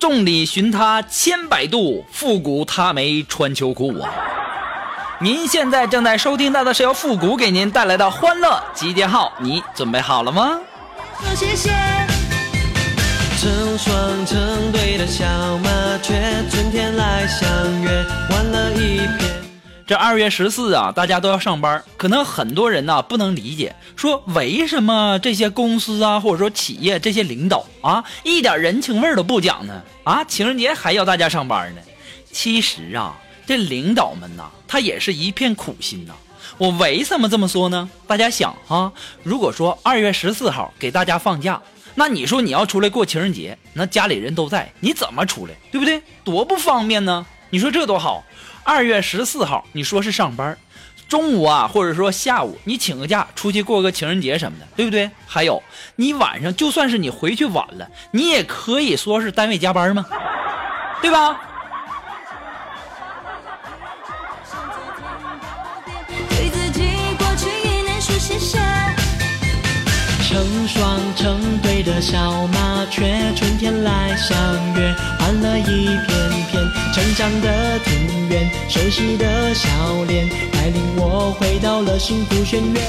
众里寻他千百度，复古他没穿秋裤啊！您现在正在收听到的是由复古给您带来的欢乐集结号，你准备好了吗？谢谢。成双成对的小麻雀，春天来相约，换了一片。这二月十四啊，大家都要上班，可能很多人呢不能理解，说为什么这些公司啊，或者说企业这些领导啊，一点人情味都不讲呢？啊，情人节还要大家上班呢？其实啊，这领导们呐，他也是一片苦心呐。我为什么这么说呢？大家想啊，如果说二月十四号给大家放假，那你说你要出来过情人节，那家里人都在，你怎么出来？对不对？多不方便呢！你说这多好。二月十四号，你说是上班，中午啊，或者说下午，你请个假出去过个情人节什么的，对不对？还有，你晚上就算是你回去晚了，你也可以说是单位加班吗？对吧？对自己过去一年说谢谢。成双成对小麻雀，春天来相约，换了一片片成长的庭院，熟悉的笑脸，带领我回到了幸福轩辕。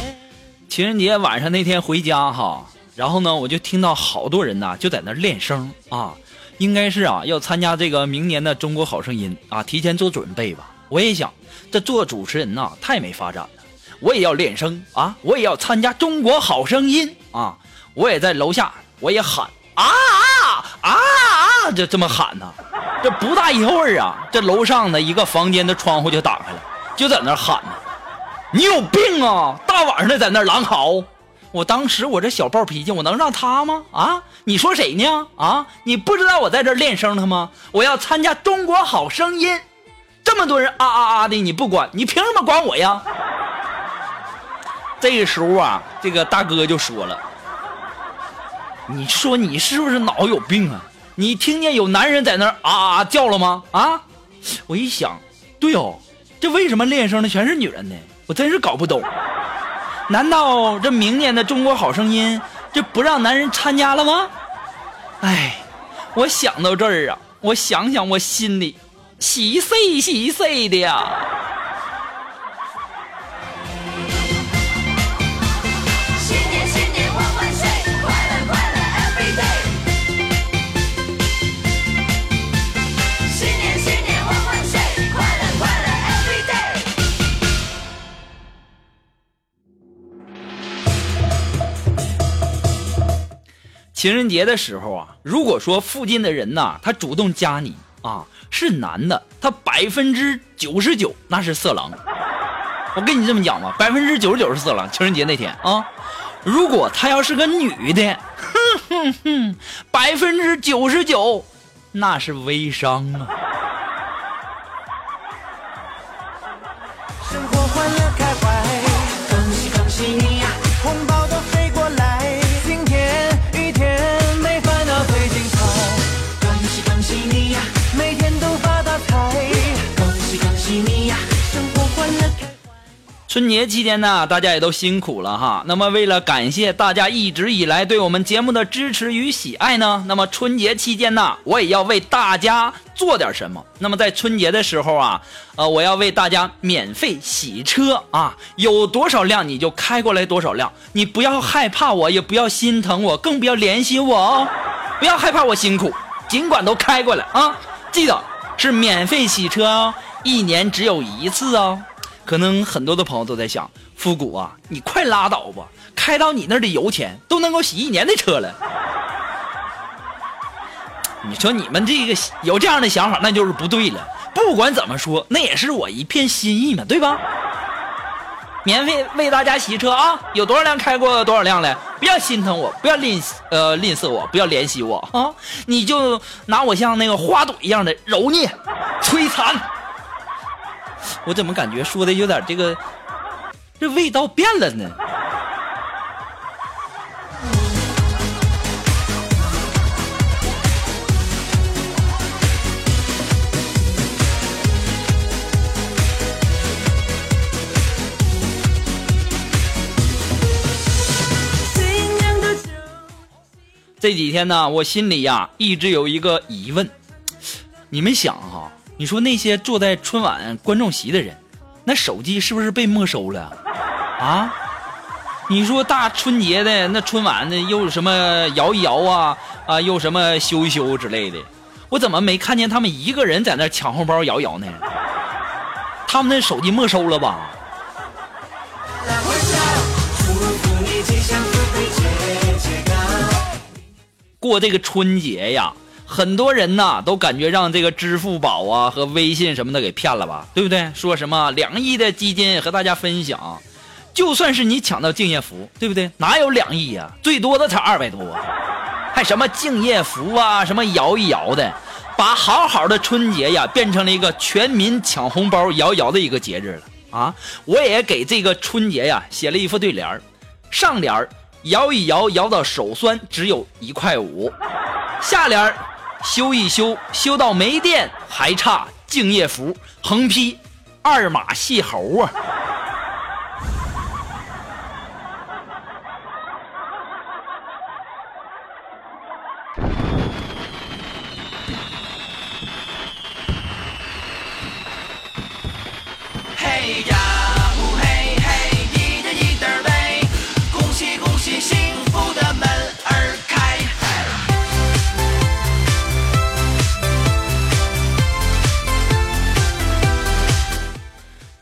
情人节晚上那天回家哈，然后呢，我就听到好多人呐就在那练声啊，应该是啊要参加这个明年的中国好声音啊，提前做准备吧。我也想，这做主持人呐太没发展了，我也要练声啊，我也要参加中国好声音啊，我也在楼下我也喊啊啊啊啊，就这么喊呢。这不大一会儿啊，这楼上的一个房间的窗户就打开了，就在那喊呢。你有病啊！大晚上的在那儿狼嚎，我当时我这小暴脾气，我能让他吗？啊，你说谁呢？啊，你不知道我在这儿练声了吗？我要参加中国好声音，这么多人啊啊啊的，你不管，你凭什么管我呀？这个时候啊，这个大哥就说了：“你说你是不是脑有病啊？你听见有男人在那儿啊啊叫了吗？啊？”我一想，对哦，这为什么练声的全是女人呢？我真是搞不懂。难道这明年的中国好声音这不让男人参加了吗？哎，我想到这儿啊，我想想我心里稀碎稀碎的呀。情人节的时候啊，如果说附近的人呐，他主动加你啊，是男的，他百分之九十九那是色狼。我跟你这么讲吧，百分之九十九是色狼。情人节那天啊，如果他要是个女的，哼哼哼，百分之九十九那是微商啊。春节期间呢，大家也都辛苦了哈。那么，为了感谢大家一直以来对我们节目的支持与喜爱呢，那么春节期间呢，我也要为大家做点什么。那么在春节的时候啊，呃，我要为大家免费洗车啊，有多少辆你就开过来多少辆，你不要害怕我，也不要心疼我，更不要联系我哦，不要害怕我辛苦，尽管都开过来啊，记得是免费洗车哦，一年只有一次哦。可能很多的朋友都在想，复古啊，你快拉倒吧，开到你那儿的油钱都能够洗一年的车了。你说你们这个有这样的想法，那就是不对了。不管怎么说，那也是我一片心意嘛，对吧？免费为大家洗车啊，有多少辆开过多少辆了，不要心疼我，不要吝呃吝啬我，不要怜惜我啊！你就拿我像那个花朵一样的揉捏、摧残。我怎么感觉说的有点这个，这味道变了呢？这几天呢，我心里呀一直有一个疑问，你们想哈，你说那些坐在春晚观众席的人，那手机是不是被没收了啊？你说大春节的那春晚的又什么摇一摇啊啊，又什么修一修之类的，我怎么没看见他们一个人在那抢红包摇一摇呢？他们那手机没收了吧？过这个春节呀，很多人呐都感觉让这个支付宝啊和微信什么的给骗了吧，对不对？说什么两亿的基金和大家分享，就算是你抢到敬业福，对不对？哪有两亿呀？最多的才二百多，还什么敬业福啊，什么摇一摇的，把好好的春节呀变成了一个全民抢红包摇一摇的一个节日了啊！我也给这个春节呀写了一副对联儿上联儿摇一摇，摇到手酸，只有一块五；下联儿修一修，修到没电，还差敬业福。横批：二马戏猴啊！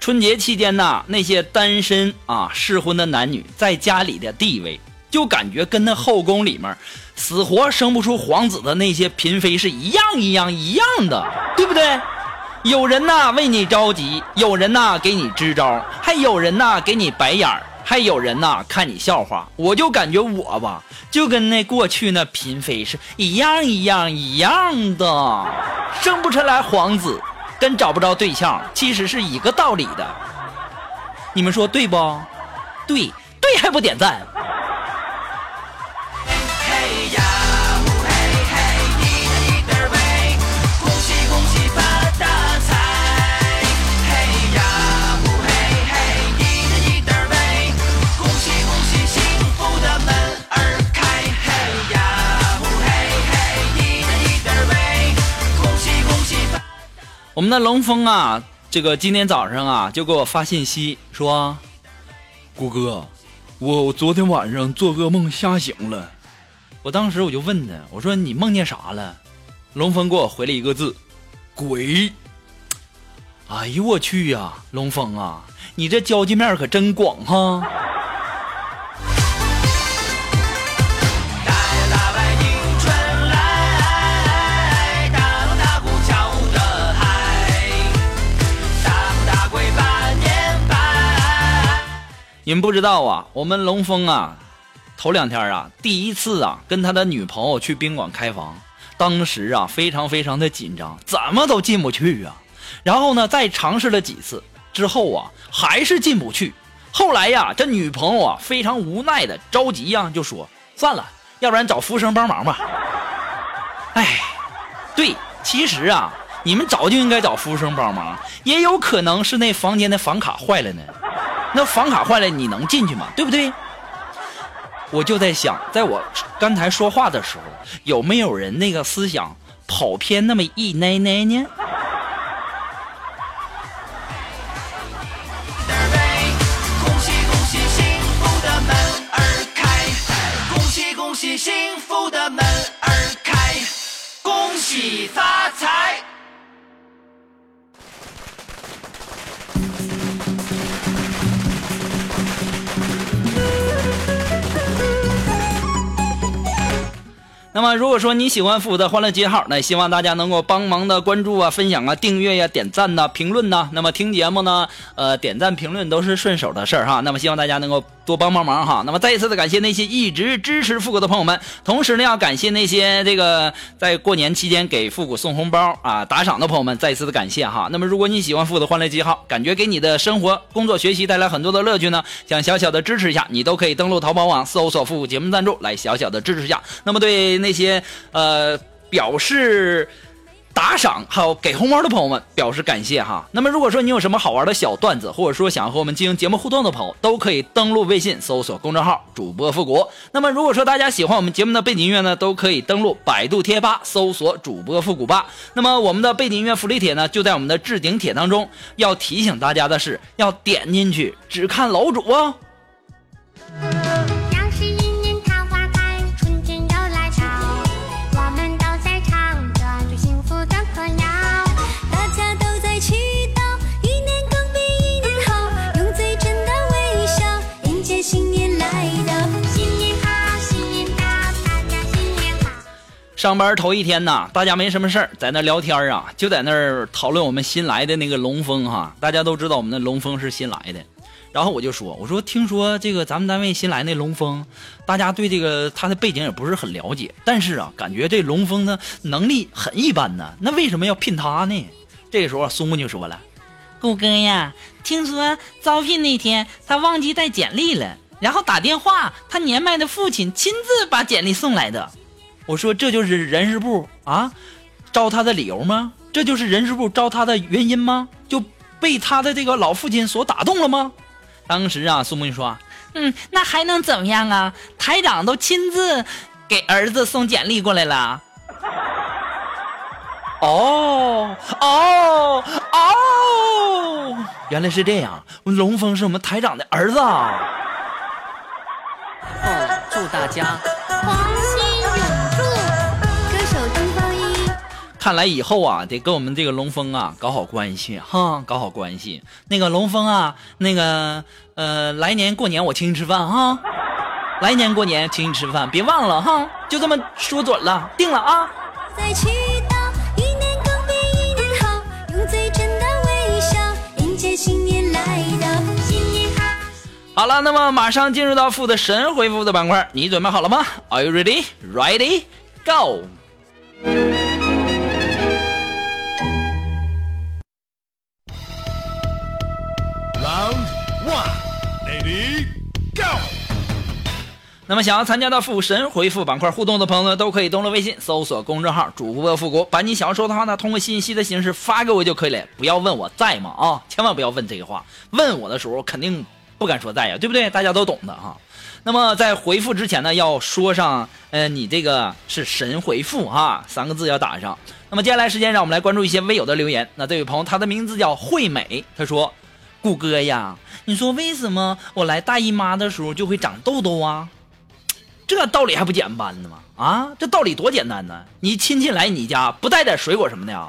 春节期间呐，那些单身啊适婚的男女在家里的地位，就感觉跟那后宫里面死活生不出皇子的那些嫔妃是一样一样一样的，对不对？有人呐为你着急，有人呐给你支招，还有人呐给你白眼儿，还有人呐看你笑话。我就感觉我吧，就跟那过去那嫔妃是一样一样一样的，生不出来皇子，跟找不着对象其实是一个道理的。你们说对不？对，对还不点赞？我们的龙峰啊，这个今天早上啊就给我发信息说，谷哥，我昨天晚上做噩梦吓醒了。我当时我就问他，我说你梦见啥了？龙峰给我回了一个字，鬼。哎呦我去呀、龙峰啊，你这交际面可真广哈！你们不知道啊，我们龙峰啊，头两天啊，第一次啊跟他的女朋友去宾馆开房，当时啊非常非常的紧张，怎么都进不去啊。然后呢，再尝试了几次之后啊，还是进不去。后来呀，这女朋友啊非常无奈的着急呀、就说算了，要不然找服务生帮忙吧。哎，对，其实啊，你们早就应该找服务生帮忙，也有可能是那房间的房卡坏了呢。那房卡坏了，你能进去吗？对不对？我就在想，在我刚才说话的时候，有没有人那个思想跑偏那么一奶奶呢？恭喜恭喜，幸福的门儿开，恭喜恭喜，幸福的门儿开，恭喜发财。那么，如果说你喜欢复古的欢乐街号，那希望大家能够帮忙的关注啊、分享啊、订阅呀、点赞呐、评论呐。那么听节目呢，呃，点赞评论都是顺手的事儿哈。那么希望大家能够多帮帮忙哈。那么再一次的感谢那些一直支持复古的朋友们，同时呢，要感谢那些这个在过年期间给复古送红包啊、打赏的朋友们，再一次的感谢哈。那么如果你喜欢复古的欢乐街号，感觉给你的生活、工作、学习带来很多的乐趣呢，想小小的支持一下，你都可以登录淘宝网搜索“复古节目赞助”来小小的支持一下。那么对那些呃表示打赏还有给红包的朋友们表示感谢哈。那么如果说你有什么好玩的小段子，或者说想和我们进行节目互动的朋友，都可以登录微信搜索公众号“主播复古”。那么如果说大家喜欢我们节目的背景音乐呢，都可以登录百度贴吧搜索“主播复古吧”。那么我们的背景音乐福利帖呢，就在我们的置顶帖当中。要提醒大家的是，要点进去只看楼主哦。新年来到。新年好，新年到，大家新年好。上班头一天呐，大家没什么事儿，在那聊天啊，就在那儿讨论我们新来的那个龙峰哈。大家都知道我们的龙峰是新来的，然后我就说，我说听说这个咱们单位新来那龙峰，大家对这个他的背景也不是很了解，但是啊，感觉这龙峰呢能力很一般呢，那为什么要聘他呢？这个时候啊，苏木就说了，谷歌呀，听说招聘那天他忘记带简历了，然后打电话，他年迈的父亲亲自把简历送来的。我说这就是人事部啊招他的理由吗？这就是人事部招他的原因吗？就被他的这个老父亲所打动了吗？当时啊，苏木就说。嗯，那还能怎么样啊？台长都亲自给儿子送简历过来了。哦哦哦！原来是这样，龙峰是我们台长的儿子啊！哦，祝大家黄心永驻，歌手东方一。看来以后啊，得跟我们这个龙峰啊搞好关系哈，搞好关系。那个龙峰啊，那个呃，来年过年我请你吃饭哈，来年过年请你吃饭，别忘了哈，就这么说准了，定了啊。在祈好了，那么马上进入到负的神回复的板块，你准备好了吗？Are you ready? Ready? Go! Round one, lady, go！那么想要参加到复神回复板块互动的朋友呢，都可以登录微信搜索公众号“主播复古”，把你想要说的话呢，通过信息的形式发给我就可以了。不要问我在吗啊，千万不要问这个话。问我的时候肯定不敢说在呀，对不对？大家都懂的哈。那么在回复之前呢，要说上呃，你这个是神回复哈，三个字要打上。那么接下来时间，让我们来关注一些微友的留言。那这位朋友，他的名字叫惠美，他说：“谷歌呀，你说为什么我来大姨妈的时候就会长痘痘啊？”这道理还不简单呢吗？啊，这道理多简单呢！你亲戚来你家不带点水果什么的呀？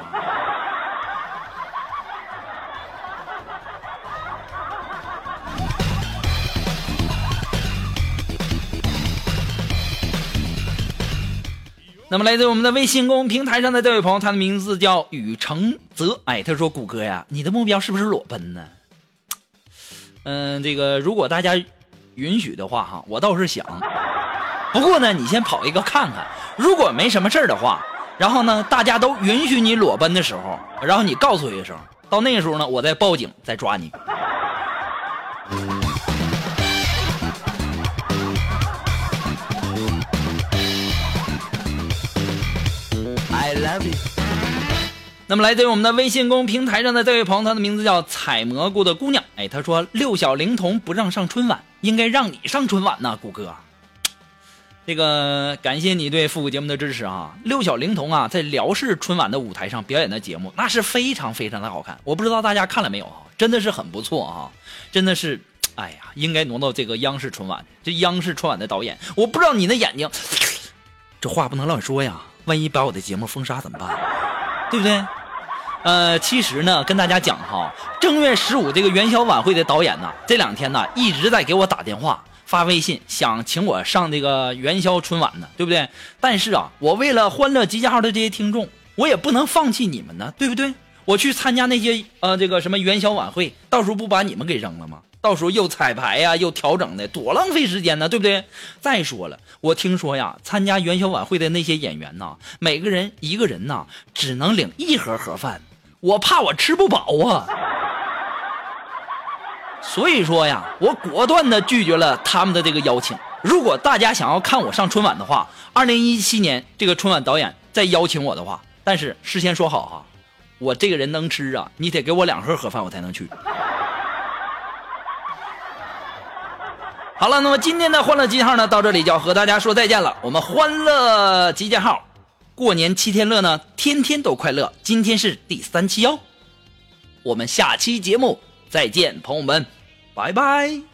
那么来自我们的微信公众平台上的这位朋友，他的名字叫雨成泽。哎，他说：“谷歌呀，你的目标是不是裸奔呢？”嗯，这个如果大家允许的话，哈，我倒是想。不过呢，你先跑一个看看，如果没什么事儿的话，然后呢，大家都允许你裸奔的时候，然后你告诉我一声，到那个时候呢，我再报警，再抓你。那么来自于我们的微信公平台上的这位朋友，他的名字叫采蘑菇的姑娘。哎，他说六小龄童不让上春晚，应该让你上春晚呐，谷歌。这个感谢你对复古节目的支持啊！六小龄童啊，在辽视春晚的舞台上表演的节目，那是非常非常的好看。我不知道大家看了没有啊？真的是很不错啊！真的是，哎呀，应该挪到这个央视春晚。这央视春晚的导演，我不知道你的眼睛，这话不能乱说呀，万一把我的节目封杀怎么办？对不对？呃，其实呢，跟大家讲哈，正月十五这个元宵晚会的导演呢，这两天呢一直在给我打电话，发微信想请我上这个元宵春晚呢，对不对？但是啊，我为了欢乐集结号的这些听众，我也不能放弃你们呢，对不对？我去参加那些呃这个什么元宵晚会，到时候不把你们给扔了吗？到时候又彩排呀、又调整的，多浪费时间呢，对不对？再说了，我听说呀，参加元宵晚会的那些演员呐，每个人一个人呐，只能领一盒盒饭，我怕我吃不饱啊。所以说呀，我果断的拒绝了他们的这个邀请。如果大家想要看我上春晚的话，二零一七年这个春晚导演再邀请我的话，但是事先说好哈，我这个人能吃啊，你得给我两盒盒饭我才能去。好了，那么今天的欢乐集结号呢，到这里就要和大家说再见了。我们欢乐集结号，过年七天乐呢，天天都快乐。今天是第三期哦，我们下期节目再见，朋友们，拜拜。